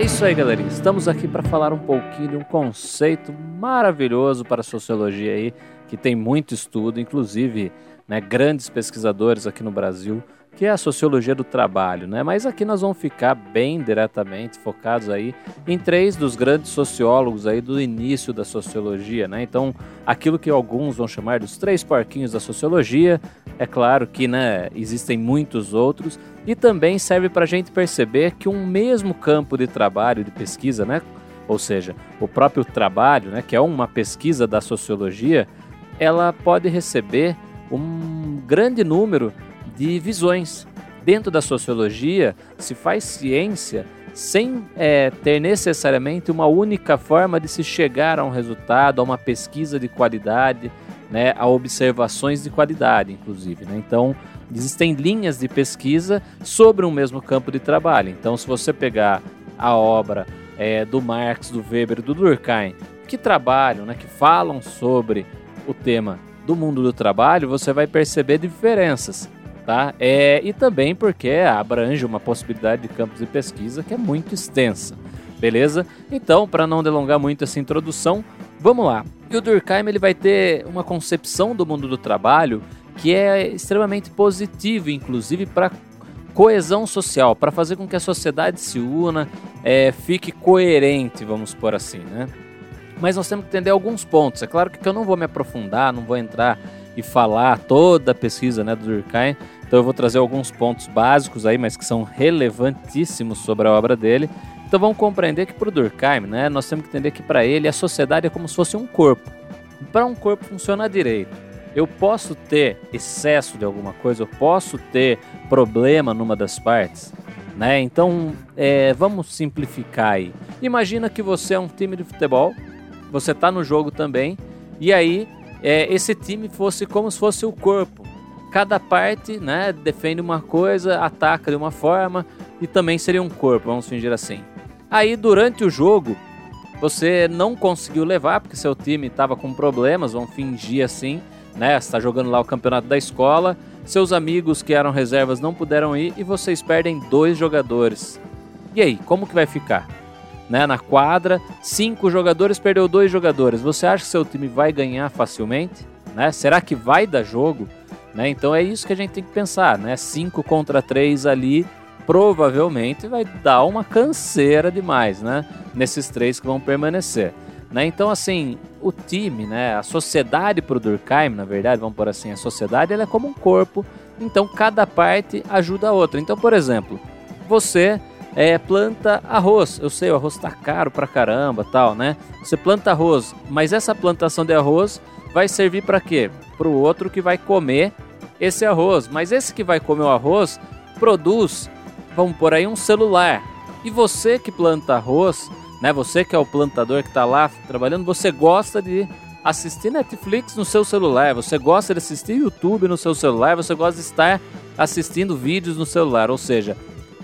É isso aí, galerinha. Estamos aqui para falar um pouquinho de um conceito maravilhoso para a sociologia aí, que tem muito estudo, inclusive né, grandes pesquisadores aqui no Brasil que é a sociologia do trabalho, né? Mas aqui nós vamos ficar bem diretamente focados aí em três dos grandes sociólogos aí do início da sociologia, né? Então, aquilo que alguns vão chamar dos três porquinhos da sociologia, é claro que, né, existem muitos outros e também serve para a gente perceber que um mesmo campo de trabalho de pesquisa, né? Ou seja, o próprio trabalho, né, que é uma pesquisa da sociologia, ela pode receber um grande número de visões. Dentro da sociologia, se faz ciência sem é, ter necessariamente uma única forma de se chegar a um resultado, a uma pesquisa de qualidade, né, a observações de qualidade, inclusive. Né? Então, existem linhas de pesquisa sobre um mesmo campo de trabalho. Então, se você pegar a obra é, do Marx, do Weber, do Durkheim, que trabalham, né, que falam sobre o tema do mundo do trabalho, você vai perceber diferenças tá? É, e também porque abrange uma possibilidade de campos de pesquisa que é muito extensa, beleza? Então, para não delongar muito essa introdução, vamos lá. E o Durkheim ele vai ter uma concepção do mundo do trabalho que é extremamente positiva, inclusive para coesão social, para fazer com que a sociedade se una, é, fique coerente, vamos por assim, né? Mas nós temos que entender alguns pontos. É claro que eu não vou me aprofundar, não vou entrar e falar toda a pesquisa né, do Durkheim, então eu vou trazer alguns pontos básicos aí, mas que são relevantíssimos sobre a obra dele. Então vamos compreender que para Durkheim, né, nós temos que entender que para ele a sociedade é como se fosse um corpo. Para um corpo funcionar direito, eu posso ter excesso de alguma coisa, eu posso ter problema numa das partes. Né? Então é, vamos simplificar aí. Imagina que você é um time de futebol, você está no jogo também, e aí é, esse time fosse como se fosse o corpo cada parte né, defende uma coisa, ataca de uma forma e também seria um corpo, vamos fingir assim. Aí durante o jogo você não conseguiu levar porque seu time estava com problemas, vamos fingir assim, né? Está jogando lá o campeonato da escola, seus amigos que eram reservas não puderam ir e vocês perdem dois jogadores. E aí, como que vai ficar? Né, na quadra, cinco jogadores perdeu dois jogadores. Você acha que seu time vai ganhar facilmente? Né? Será que vai dar jogo? Né? Então é isso que a gente tem que pensar, né? 5 contra 3 ali provavelmente vai dar uma canseira demais, né? Nesses três que vão permanecer. Né? Então, assim, o time, né? a sociedade para o Durkheim, na verdade, vamos por assim, a sociedade ela é como um corpo, então cada parte ajuda a outra. Então, por exemplo, você é, planta arroz, eu sei, o arroz está caro pra caramba tal, né? Você planta arroz, mas essa plantação de arroz vai servir para quê? Para o outro que vai comer esse arroz. Mas esse que vai comer o arroz produz, vamos por aí, um celular. E você que planta arroz, né? Você que é o plantador que está lá trabalhando, você gosta de assistir Netflix no seu celular, você gosta de assistir YouTube no seu celular, você gosta de estar assistindo vídeos no celular. Ou seja,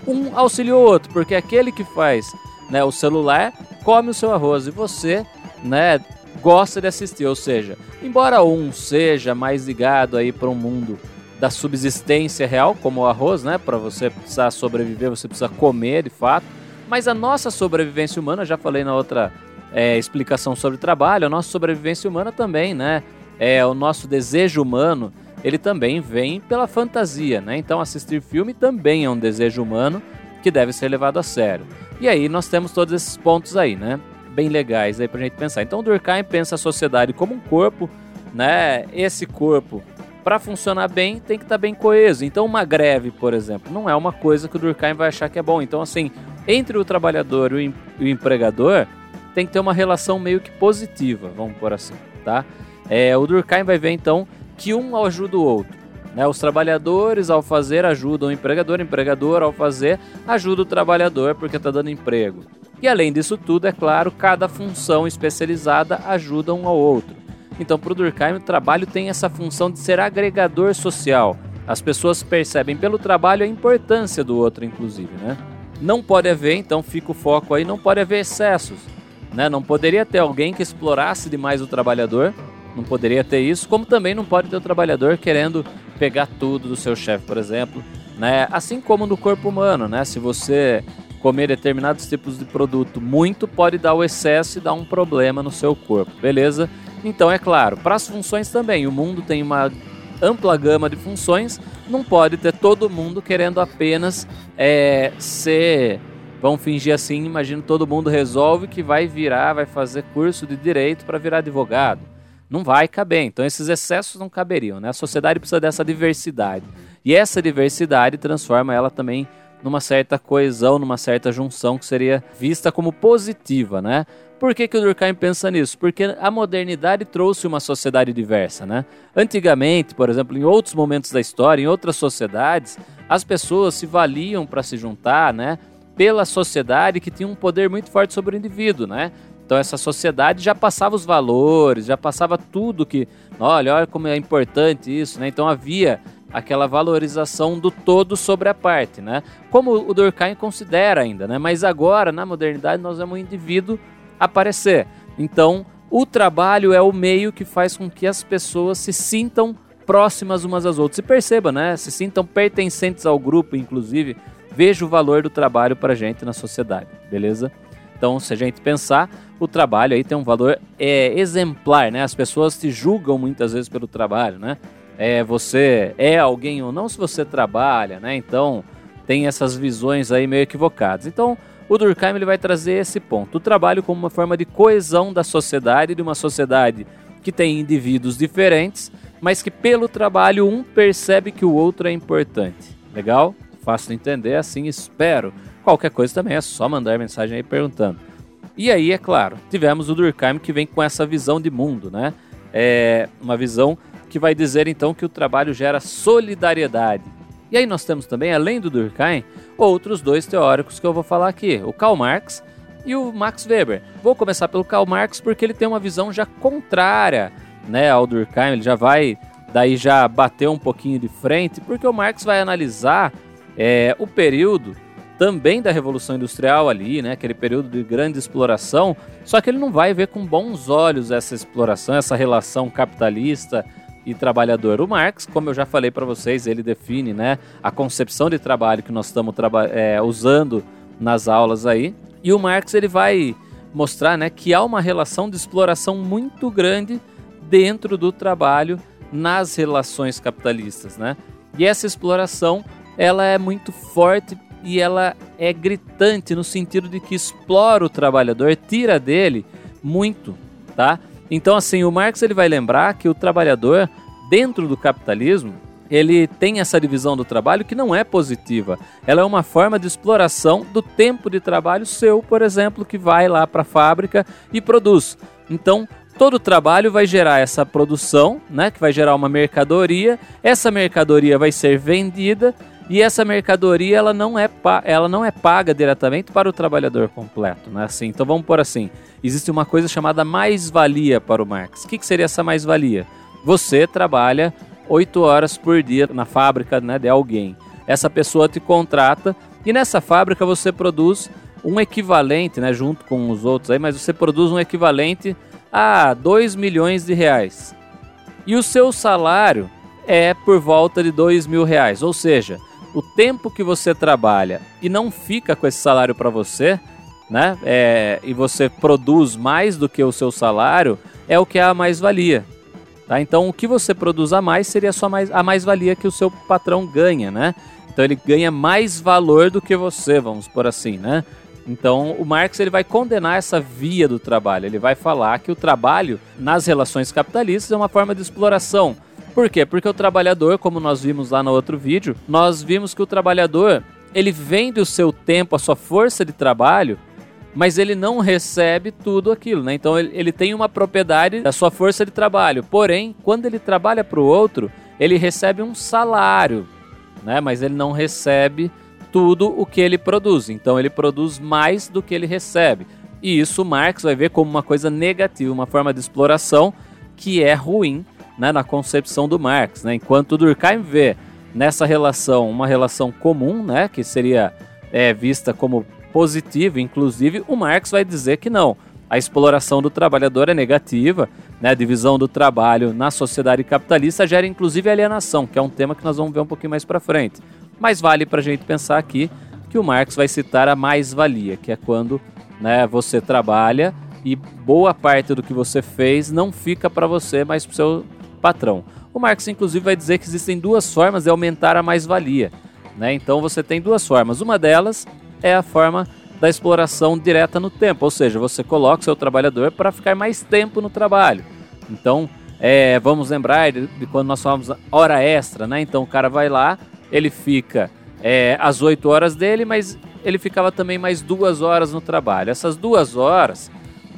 um auxilia o outro, porque aquele que faz né, o celular come o seu arroz e você né, gosta de assistir. Ou seja, embora um seja mais ligado aí para um mundo da subsistência real, como o arroz, né? Para você precisar sobreviver, você precisa comer de fato. Mas a nossa sobrevivência humana, já falei na outra é, explicação sobre trabalho, a nossa sobrevivência humana também, né? É, o nosso desejo humano, ele também vem pela fantasia, né? Então assistir filme também é um desejo humano que deve ser levado a sério. E aí nós temos todos esses pontos aí, né? Bem legais aí pra gente pensar. Então, Durkheim pensa a sociedade como um corpo, né? Esse corpo, para funcionar bem, tem que estar tá bem coeso. Então, uma greve, por exemplo, não é uma coisa que o Durkheim vai achar que é bom. Então, assim, entre o trabalhador e o empregador, tem que ter uma relação meio que positiva, vamos por assim, tá? É, o Durkheim vai ver então que um ajuda o outro. Né? Os trabalhadores, ao fazer, ajudam o empregador, o empregador, ao fazer, ajuda o trabalhador porque está dando emprego. E além disso tudo, é claro, cada função especializada ajuda um ao outro. Então, para o Durkheim, o trabalho tem essa função de ser agregador social. As pessoas percebem pelo trabalho a importância do outro, inclusive, né? Não pode haver, então fica o foco aí, não pode haver excessos. Né? Não poderia ter alguém que explorasse demais o trabalhador, não poderia ter isso, como também não pode ter o trabalhador querendo pegar tudo do seu chefe, por exemplo. Né? Assim como no corpo humano, né? Se você comer determinados tipos de produto muito pode dar o excesso e dar um problema no seu corpo, beleza? Então é claro, para as funções também, o mundo tem uma ampla gama de funções, não pode ter todo mundo querendo apenas é, ser. Vamos fingir assim, imagina todo mundo resolve que vai virar, vai fazer curso de direito para virar advogado. Não vai caber, então esses excessos não caberiam, né? A sociedade precisa dessa diversidade. E essa diversidade transforma ela também numa certa coesão, numa certa junção que seria vista como positiva, né? Por que, que o Durkheim pensa nisso? Porque a modernidade trouxe uma sociedade diversa, né? Antigamente, por exemplo, em outros momentos da história, em outras sociedades, as pessoas se valiam para se juntar, né? Pela sociedade que tinha um poder muito forte sobre o indivíduo, né? Então essa sociedade já passava os valores, já passava tudo que, olha, olha como é importante isso, né? Então havia aquela valorização do todo sobre a parte, né? Como o Durkheim considera ainda, né? Mas agora, na modernidade, nós vemos o indivíduo aparecer. Então, o trabalho é o meio que faz com que as pessoas se sintam próximas umas às outras. E perceba, né? Se sintam pertencentes ao grupo, inclusive. Veja o valor do trabalho para a gente na sociedade, beleza? Então, se a gente pensar, o trabalho aí tem um valor é, exemplar, né? As pessoas se julgam muitas vezes pelo trabalho, né? É, você é alguém ou não se você trabalha, né? Então tem essas visões aí meio equivocadas. Então o Durkheim ele vai trazer esse ponto, o trabalho como uma forma de coesão da sociedade, de uma sociedade que tem indivíduos diferentes, mas que pelo trabalho um percebe que o outro é importante. Legal? Fácil de entender, assim espero. Qualquer coisa também é só mandar mensagem aí perguntando. E aí, é claro, tivemos o Durkheim que vem com essa visão de mundo, né? É uma visão que vai dizer então que o trabalho gera solidariedade. E aí nós temos também, além do Durkheim, outros dois teóricos que eu vou falar aqui, o Karl Marx e o Max Weber. Vou começar pelo Karl Marx porque ele tem uma visão já contrária né, ao Durkheim, ele já vai daí já bater um pouquinho de frente, porque o Marx vai analisar é, o período também da Revolução Industrial ali, né, aquele período de grande exploração, só que ele não vai ver com bons olhos essa exploração, essa relação capitalista e trabalhador. O Marx, como eu já falei para vocês, ele define né, a concepção de trabalho que nós estamos é, usando nas aulas aí. E o Marx ele vai mostrar né, que há uma relação de exploração muito grande dentro do trabalho nas relações capitalistas. Né? E essa exploração ela é muito forte e ela é gritante no sentido de que explora o trabalhador, tira dele muito, tá? Então, assim, o Marx ele vai lembrar que o trabalhador, dentro do capitalismo, ele tem essa divisão do trabalho que não é positiva. Ela é uma forma de exploração do tempo de trabalho seu, por exemplo, que vai lá para a fábrica e produz. Então, todo trabalho vai gerar essa produção, né, que vai gerar uma mercadoria. Essa mercadoria vai ser vendida e essa mercadoria ela não é, ela não é paga diretamente para o trabalhador completo, né? Assim, então vamos por assim existe uma coisa chamada mais-valia para o Marx. O que, que seria essa mais-valia? Você trabalha oito horas por dia na fábrica né, de alguém. Essa pessoa te contrata e nessa fábrica você produz um equivalente, né, junto com os outros aí, mas você produz um equivalente a 2 milhões de reais. E o seu salário é por volta de 2 mil reais. Ou seja, o tempo que você trabalha e não fica com esse salário para você, né? É, e você produz mais do que o seu salário, é o que é a mais-valia. Tá? Então, o que você produz a mais seria só mais, a mais-valia que o seu patrão ganha, né? Então, ele ganha mais valor do que você, vamos por assim, né? Então, o Marx ele vai condenar essa via do trabalho. Ele vai falar que o trabalho nas relações capitalistas é uma forma de exploração. Por quê? Porque o trabalhador, como nós vimos lá no outro vídeo, nós vimos que o trabalhador ele vende o seu tempo, a sua força de trabalho mas ele não recebe tudo aquilo, né? Então ele, ele tem uma propriedade da sua força de trabalho. Porém, quando ele trabalha para o outro, ele recebe um salário, né? Mas ele não recebe tudo o que ele produz. Então ele produz mais do que ele recebe. E isso Marx vai ver como uma coisa negativa, uma forma de exploração que é ruim né, na concepção do Marx. Né? Enquanto Durkheim vê nessa relação uma relação comum, né, que seria é, vista como positivo. Inclusive, o Marx vai dizer que não. A exploração do trabalhador é negativa, né? a divisão do trabalho na sociedade capitalista gera inclusive alienação, que é um tema que nós vamos ver um pouquinho mais para frente. Mas vale para a gente pensar aqui que o Marx vai citar a mais-valia, que é quando né, você trabalha e boa parte do que você fez não fica para você, mas para o seu patrão. O Marx, inclusive, vai dizer que existem duas formas de aumentar a mais-valia. Né? Então você tem duas formas. Uma delas é a forma da exploração direta no tempo, ou seja, você coloca o seu trabalhador para ficar mais tempo no trabalho. Então, é, vamos lembrar de, de, quando nós falamos hora extra, né? Então o cara vai lá, ele fica é, as 8 horas dele, mas ele ficava também mais duas horas no trabalho. Essas duas horas,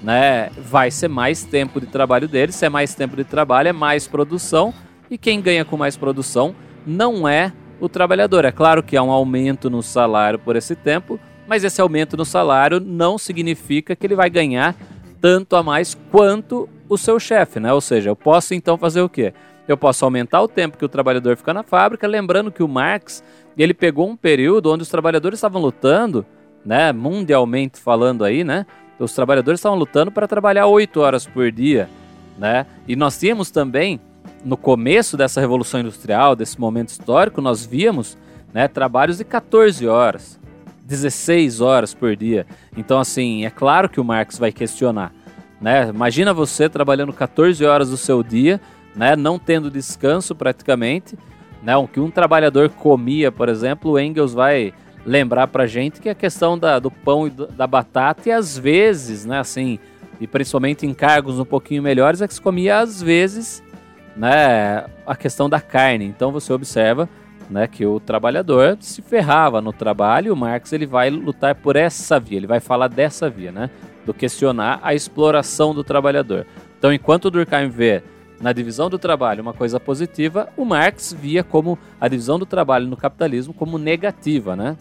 né, vai ser mais tempo de trabalho dele. Se é mais tempo de trabalho, é mais produção. E quem ganha com mais produção não é o trabalhador. É claro que há um aumento no salário por esse tempo, mas esse aumento no salário não significa que ele vai ganhar tanto a mais quanto o seu chefe, né? Ou seja, eu posso então fazer o quê? Eu posso aumentar o tempo que o trabalhador fica na fábrica, lembrando que o Marx ele pegou um período onde os trabalhadores estavam lutando, né, mundialmente falando aí, né? Os trabalhadores estavam lutando para trabalhar oito horas por dia, né? E nós tínhamos também no começo dessa revolução industrial, desse momento histórico, nós víamos, né, trabalhos de 14 horas, 16 horas por dia. Então, assim, é claro que o Marx vai questionar, né? Imagina você trabalhando 14 horas do seu dia, né, não tendo descanso praticamente, né? O que um trabalhador comia, por exemplo, o Engels vai lembrar pra gente que a questão da, do pão e da batata, e às vezes, né, assim, e principalmente em cargos um pouquinho melhores, é que se comia às vezes, né, a questão da carne. Então você observa, né, que o trabalhador se ferrava no trabalho, e o Marx ele vai lutar por essa via, ele vai falar dessa via, né, do questionar a exploração do trabalhador. Então, enquanto Durkheim vê na divisão do trabalho uma coisa positiva, o Marx via como a divisão do trabalho no capitalismo como negativa, né?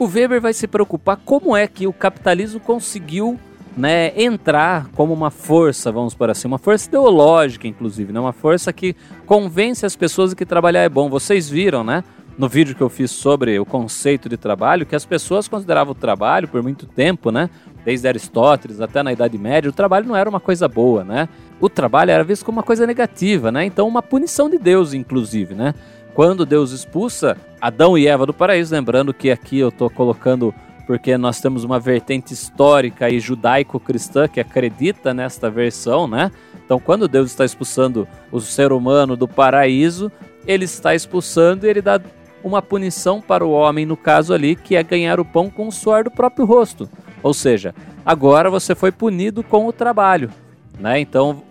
O Weber vai se preocupar como é que o capitalismo conseguiu né, entrar como uma força, vamos por assim, uma força ideológica, inclusive, né, uma força que convence as pessoas de que trabalhar é bom. Vocês viram, né, no vídeo que eu fiz sobre o conceito de trabalho, que as pessoas consideravam o trabalho por muito tempo, né, desde Aristóteles até na Idade Média, o trabalho não era uma coisa boa, né? O trabalho era visto como uma coisa negativa, né? Então, uma punição de Deus, inclusive, né? Quando Deus expulsa Adão e Eva do paraíso, lembrando que aqui eu estou colocando porque nós temos uma vertente histórica e judaico-cristã que acredita nesta versão, né? Então, quando Deus está expulsando o ser humano do paraíso, ele está expulsando e ele dá uma punição para o homem, no caso ali, que é ganhar o pão com o suor do próprio rosto. Ou seja, agora você foi punido com o trabalho. Né? Então,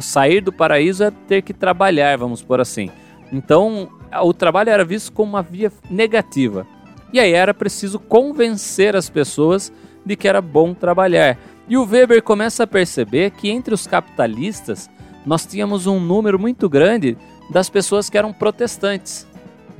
sair do paraíso é ter que trabalhar, vamos por assim. Então, o trabalho era visto como uma via negativa. E aí era preciso convencer as pessoas de que era bom trabalhar. E o Weber começa a perceber que entre os capitalistas nós tínhamos um número muito grande das pessoas que eram protestantes,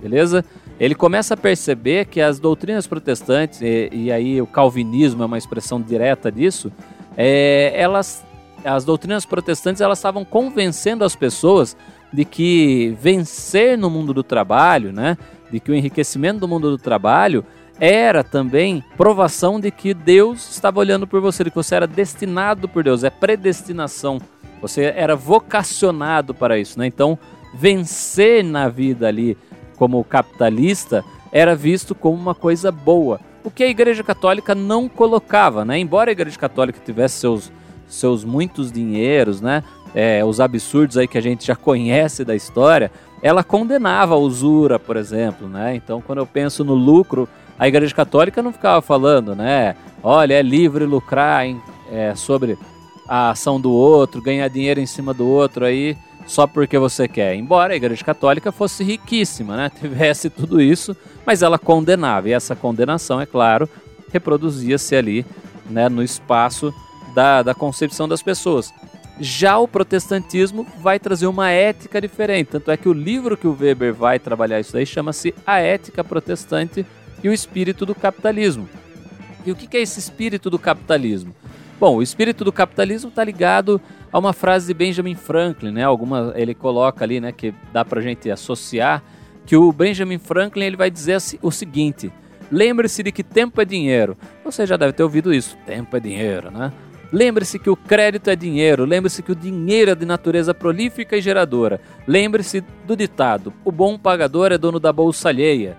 beleza? Ele começa a perceber que as doutrinas protestantes, e, e aí o calvinismo é uma expressão direta disso, é, elas, as doutrinas protestantes elas estavam convencendo as pessoas de que vencer no mundo do trabalho, né, de que o enriquecimento do mundo do trabalho era também provação de que Deus estava olhando por você, de que você era destinado por Deus, é predestinação. Você era vocacionado para isso, né? Então, vencer na vida ali como capitalista era visto como uma coisa boa. O que a Igreja Católica não colocava, né? Embora a Igreja Católica tivesse seus, seus muitos dinheiros, né? É, os absurdos aí que a gente já conhece da história, ela condenava a usura, por exemplo, né? Então, quando eu penso no lucro, a Igreja Católica não ficava falando, né? Olha, é livre lucrar é, sobre a ação do outro, ganhar dinheiro em cima do outro aí só porque você quer. Embora a Igreja Católica fosse riquíssima, né? Tivesse tudo isso, mas ela condenava. E essa condenação, é claro, reproduzia-se ali né, no espaço da, da concepção das pessoas. Já o protestantismo vai trazer uma ética diferente. Tanto é que o livro que o Weber vai trabalhar isso aí chama-se A Ética Protestante e o Espírito do Capitalismo. E o que é esse espírito do capitalismo? Bom, o espírito do capitalismo está ligado a uma frase de Benjamin Franklin, né? Alguma ele coloca ali, né, que dá para gente associar que o Benjamin Franklin ele vai dizer o seguinte: lembre-se de que tempo é dinheiro. Você já deve ter ouvido isso, tempo é dinheiro, né? Lembre-se que o crédito é dinheiro, lembre-se que o dinheiro é de natureza prolífica e geradora. Lembre-se do ditado: o bom pagador é dono da bolsa alheia.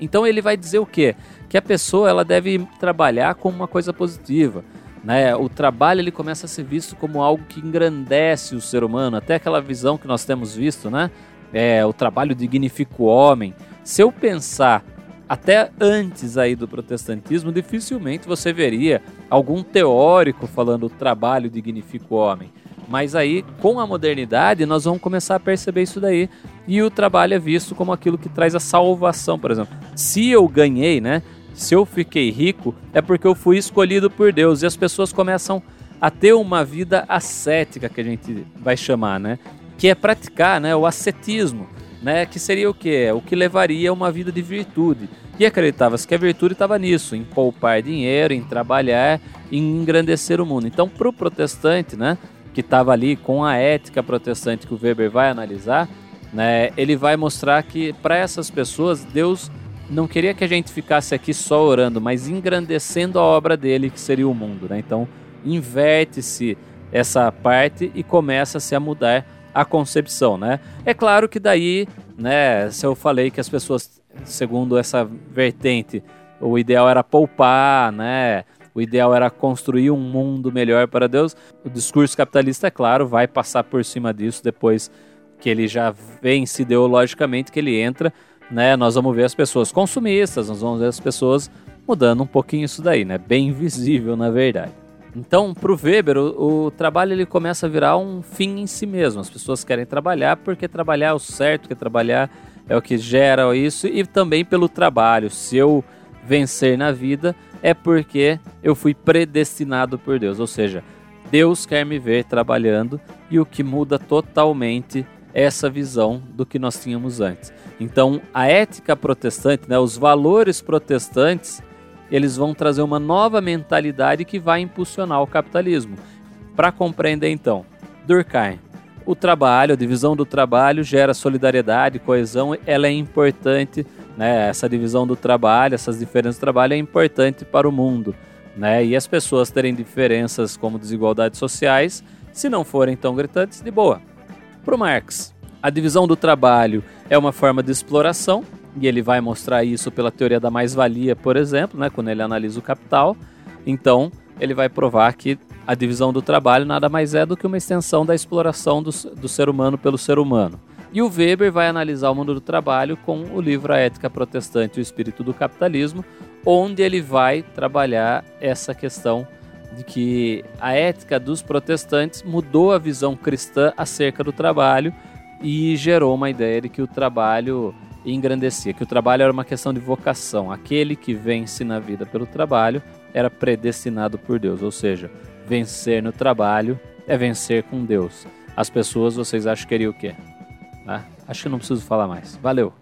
Então ele vai dizer o quê? que a pessoa ela deve trabalhar como uma coisa positiva. Né? O trabalho ele começa a ser visto como algo que engrandece o ser humano, até aquela visão que nós temos visto, né? É, o trabalho dignifica o homem. Se eu pensar até antes aí do protestantismo, dificilmente você veria algum teórico falando o trabalho dignifica o homem. Mas aí, com a modernidade, nós vamos começar a perceber isso daí. E o trabalho é visto como aquilo que traz a salvação, por exemplo. Se eu ganhei, né? Se eu fiquei rico, é porque eu fui escolhido por Deus. E as pessoas começam a ter uma vida ascética, que a gente vai chamar, né? Que é praticar né, o ascetismo, né? Que seria o quê? O que levaria a uma vida de virtude. E acreditava-se que a virtude estava nisso, em poupar dinheiro, em trabalhar, em engrandecer o mundo. Então, para o protestante, né? que estava ali com a ética protestante que o Weber vai analisar, né, ele vai mostrar que para essas pessoas Deus não queria que a gente ficasse aqui só orando, mas engrandecendo a obra dele, que seria o mundo. Né? Então, inverte-se essa parte e começa-se a mudar a concepção. Né? É claro que daí, né, se eu falei que as pessoas, segundo essa vertente, o ideal era poupar, né, o ideal era construir um mundo melhor para Deus. O discurso capitalista, é claro, vai passar por cima disso depois que ele já vence ideologicamente, que ele entra, né? Nós vamos ver as pessoas consumistas, nós vamos ver as pessoas mudando um pouquinho isso daí, né? Bem visível, na verdade. Então, para o Weber, o, o, trabalho ele começa a virar um fim em si mesmo. As pessoas querem trabalhar porque trabalhar é o certo, porque trabalhar é o que gera isso, e também pelo trabalho. Se eu vencer na vida, é porque eu fui predestinado por Deus. Ou seja, Deus quer me ver trabalhando e o que muda totalmente essa visão do que nós tínhamos antes. Então, a ética protestante, né, os valores protestantes, eles vão trazer uma nova mentalidade que vai impulsionar o capitalismo. Para compreender então, Durkheim, o trabalho, a divisão do trabalho gera solidariedade, coesão, ela é importante né, essa divisão do trabalho, essas diferenças do trabalho é importante para o mundo. Né? E as pessoas terem diferenças como desigualdades sociais, se não forem tão gritantes, de boa. Para o Marx, a divisão do trabalho é uma forma de exploração, e ele vai mostrar isso pela teoria da mais-valia, por exemplo, né, quando ele analisa o capital. Então, ele vai provar que a divisão do trabalho nada mais é do que uma extensão da exploração do, do ser humano pelo ser humano. E o Weber vai analisar o mundo do trabalho com o livro A Ética Protestante e o Espírito do Capitalismo, onde ele vai trabalhar essa questão de que a ética dos protestantes mudou a visão cristã acerca do trabalho e gerou uma ideia de que o trabalho engrandecia, que o trabalho era uma questão de vocação. Aquele que vence na vida pelo trabalho era predestinado por Deus, ou seja, vencer no trabalho é vencer com Deus. As pessoas, vocês acham que queriam o quê? Tá? Acho que não preciso falar mais. Valeu!